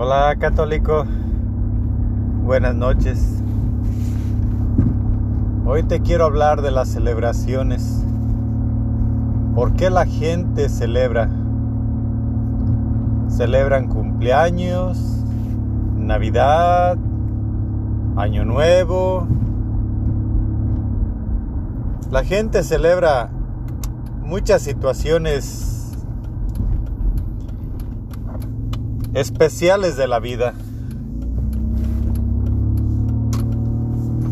Hola católico, buenas noches. Hoy te quiero hablar de las celebraciones. ¿Por qué la gente celebra? Celebran cumpleaños, Navidad, Año Nuevo. La gente celebra muchas situaciones especiales de la vida.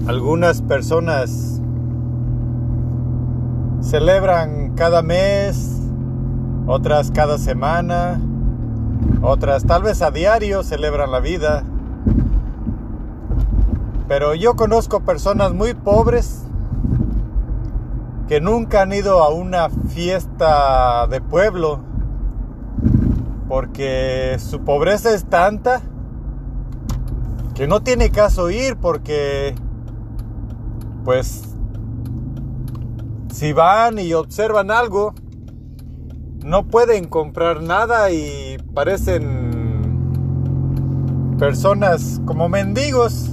Algunas personas celebran cada mes, otras cada semana, otras tal vez a diario celebran la vida. Pero yo conozco personas muy pobres que nunca han ido a una fiesta de pueblo porque su pobreza es tanta que no tiene caso ir porque pues si van y observan algo no pueden comprar nada y parecen personas como mendigos.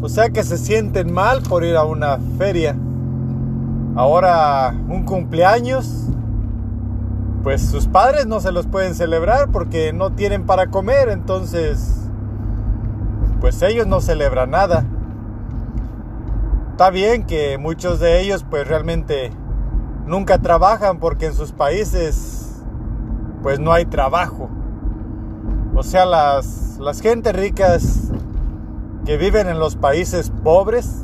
O sea que se sienten mal por ir a una feria. Ahora un cumpleaños pues sus padres no se los pueden celebrar porque no tienen para comer, entonces pues ellos no celebran nada. Está bien que muchos de ellos pues realmente nunca trabajan porque en sus países pues no hay trabajo. O sea, las, las gentes ricas que viven en los países pobres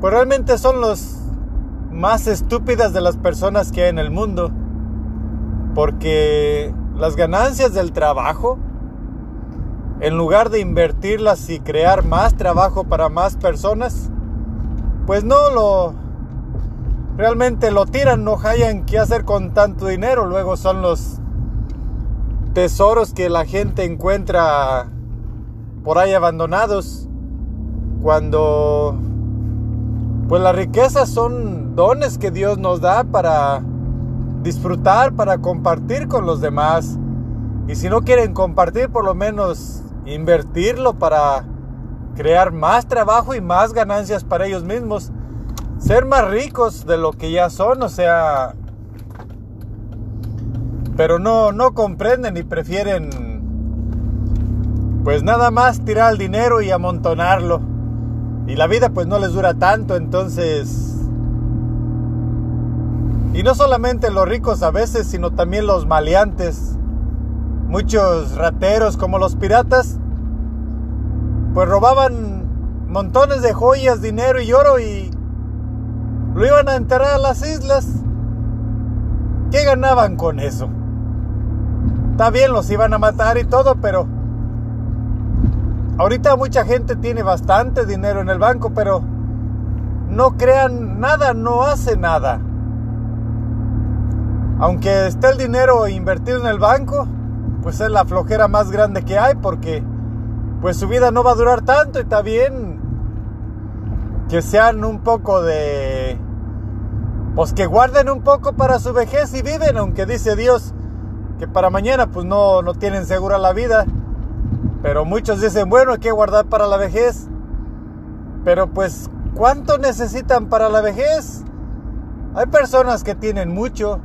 pues realmente son los más estúpidas de las personas que hay en el mundo porque las ganancias del trabajo, en lugar de invertirlas y crear más trabajo para más personas, pues no lo realmente lo tiran, no hayan qué hacer con tanto dinero. Luego son los tesoros que la gente encuentra por ahí abandonados. Cuando pues las riquezas son dones que Dios nos da para disfrutar, para compartir con los demás. Y si no quieren compartir, por lo menos invertirlo para crear más trabajo y más ganancias para ellos mismos. Ser más ricos de lo que ya son, o sea... Pero no, no comprenden y prefieren pues nada más tirar el dinero y amontonarlo. Y la vida pues no les dura tanto, entonces y no solamente los ricos a veces, sino también los maleantes. Muchos rateros como los piratas, pues robaban montones de joyas, dinero y oro y lo iban a enterrar a las islas. ¿Qué ganaban con eso? Está bien, los iban a matar y todo, pero ahorita mucha gente tiene bastante dinero en el banco, pero no crean nada, no hace nada aunque esté el dinero invertido en el banco, pues es la flojera más grande que hay porque pues su vida no va a durar tanto y está bien que sean un poco de pues que guarden un poco para su vejez y viven, aunque dice Dios que para mañana pues no, no tienen segura la vida. Pero muchos dicen, bueno, hay que guardar para la vejez. Pero pues, ¿cuánto necesitan para la vejez? Hay personas que tienen mucho,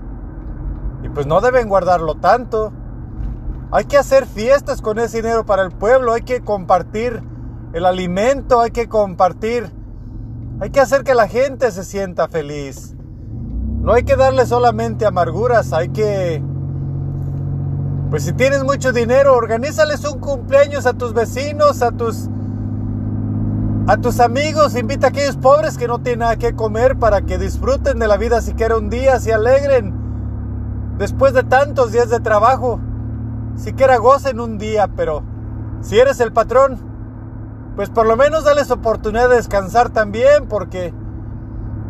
y pues no deben guardarlo tanto. Hay que hacer fiestas con ese dinero para el pueblo, hay que compartir el alimento, hay que compartir, hay que hacer que la gente se sienta feliz. No hay que darle solamente amarguras, hay que... Pues si tienes mucho dinero, organízales un cumpleaños a tus vecinos, a tus a tus amigos, invita a aquellos pobres que no tienen nada que comer para que disfruten de la vida siquiera un día, se alegren después de tantos días de trabajo, siquiera gocen un día, pero si eres el patrón, pues por lo menos dales oportunidad de descansar también, porque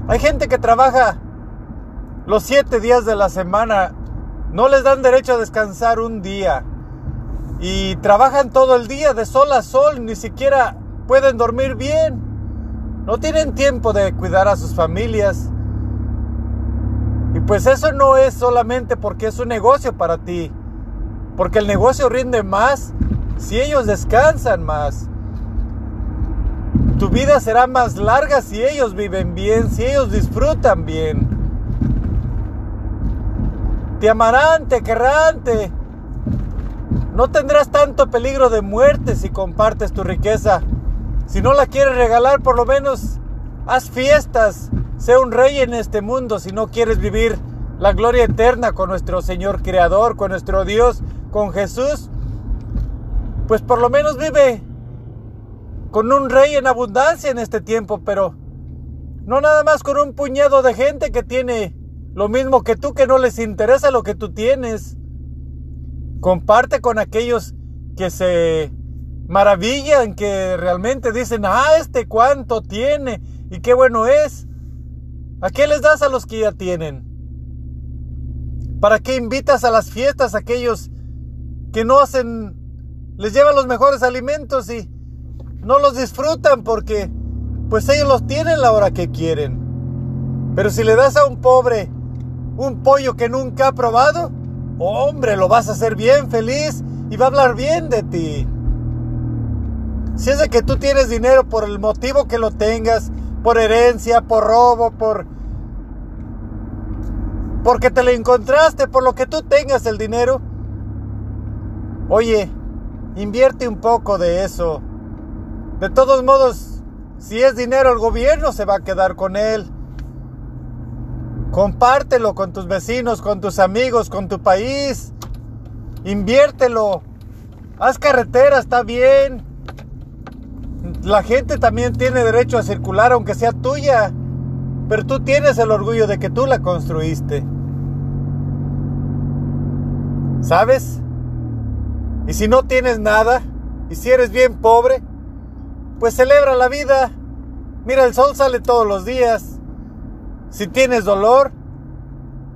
hay gente que trabaja los siete días de la semana, no les dan derecho a descansar un día y trabajan todo el día de sol a sol, ni siquiera pueden dormir bien, no tienen tiempo de cuidar a sus familias pues eso no es solamente porque es un negocio para ti, porque el negocio rinde más si ellos descansan más. Tu vida será más larga si ellos viven bien, si ellos disfrutan bien. Te amarán, te querrán, No tendrás tanto peligro de muerte si compartes tu riqueza. Si no la quieres regalar, por lo menos haz fiestas. Sé un rey en este mundo si no quieres vivir la gloria eterna con nuestro Señor Creador, con nuestro Dios, con Jesús. Pues por lo menos vive con un rey en abundancia en este tiempo, pero no nada más con un puñado de gente que tiene lo mismo que tú, que no les interesa lo que tú tienes. Comparte con aquellos que se maravillan, que realmente dicen, ah, este cuánto tiene y qué bueno es. ¿A qué les das a los que ya tienen? ¿Para qué invitas a las fiestas a aquellos que no hacen, les llevan los mejores alimentos y no los disfrutan porque pues ellos los tienen la hora que quieren. Pero si le das a un pobre un pollo que nunca ha probado, hombre, lo vas a hacer bien feliz y va a hablar bien de ti. Si es de que tú tienes dinero por el motivo que lo tengas, por herencia, por robo, por porque te lo encontraste, por lo que tú tengas el dinero, oye, invierte un poco de eso. De todos modos, si es dinero, el gobierno se va a quedar con él. Compártelo con tus vecinos, con tus amigos, con tu país. Inviértelo. Haz carretera, está bien. La gente también tiene derecho a circular aunque sea tuya. Pero tú tienes el orgullo de que tú la construiste. ¿Sabes? Y si no tienes nada, y si eres bien pobre, pues celebra la vida. Mira, el sol sale todos los días. Si tienes dolor,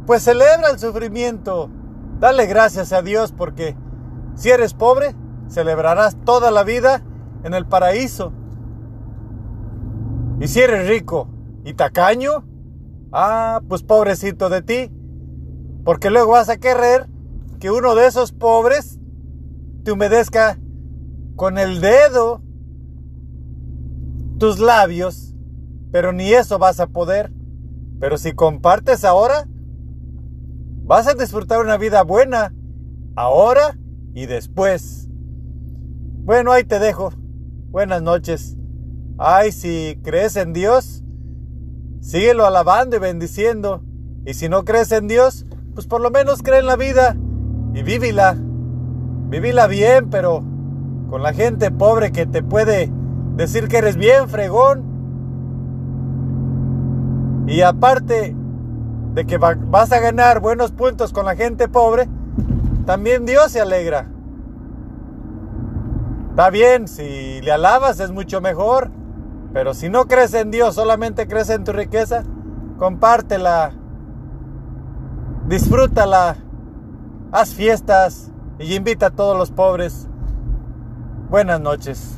pues celebra el sufrimiento. Dale gracias a Dios porque si eres pobre, celebrarás toda la vida en el paraíso. Y si eres rico y tacaño, ah, pues pobrecito de ti, porque luego vas a querer que uno de esos pobres te humedezca con el dedo tus labios, pero ni eso vas a poder. Pero si compartes ahora, vas a disfrutar una vida buena, ahora y después. Bueno, ahí te dejo. Buenas noches. Ay, si crees en Dios, síguelo alabando y bendiciendo. Y si no crees en Dios, pues por lo menos cree en la vida y vívila. Vívila bien, pero con la gente pobre que te puede decir que eres bien fregón. Y aparte de que vas a ganar buenos puntos con la gente pobre, también Dios se alegra. Está bien, si le alabas es mucho mejor, pero si no crees en Dios, solamente crees en tu riqueza, compártela, disfrútala, haz fiestas y invita a todos los pobres. Buenas noches.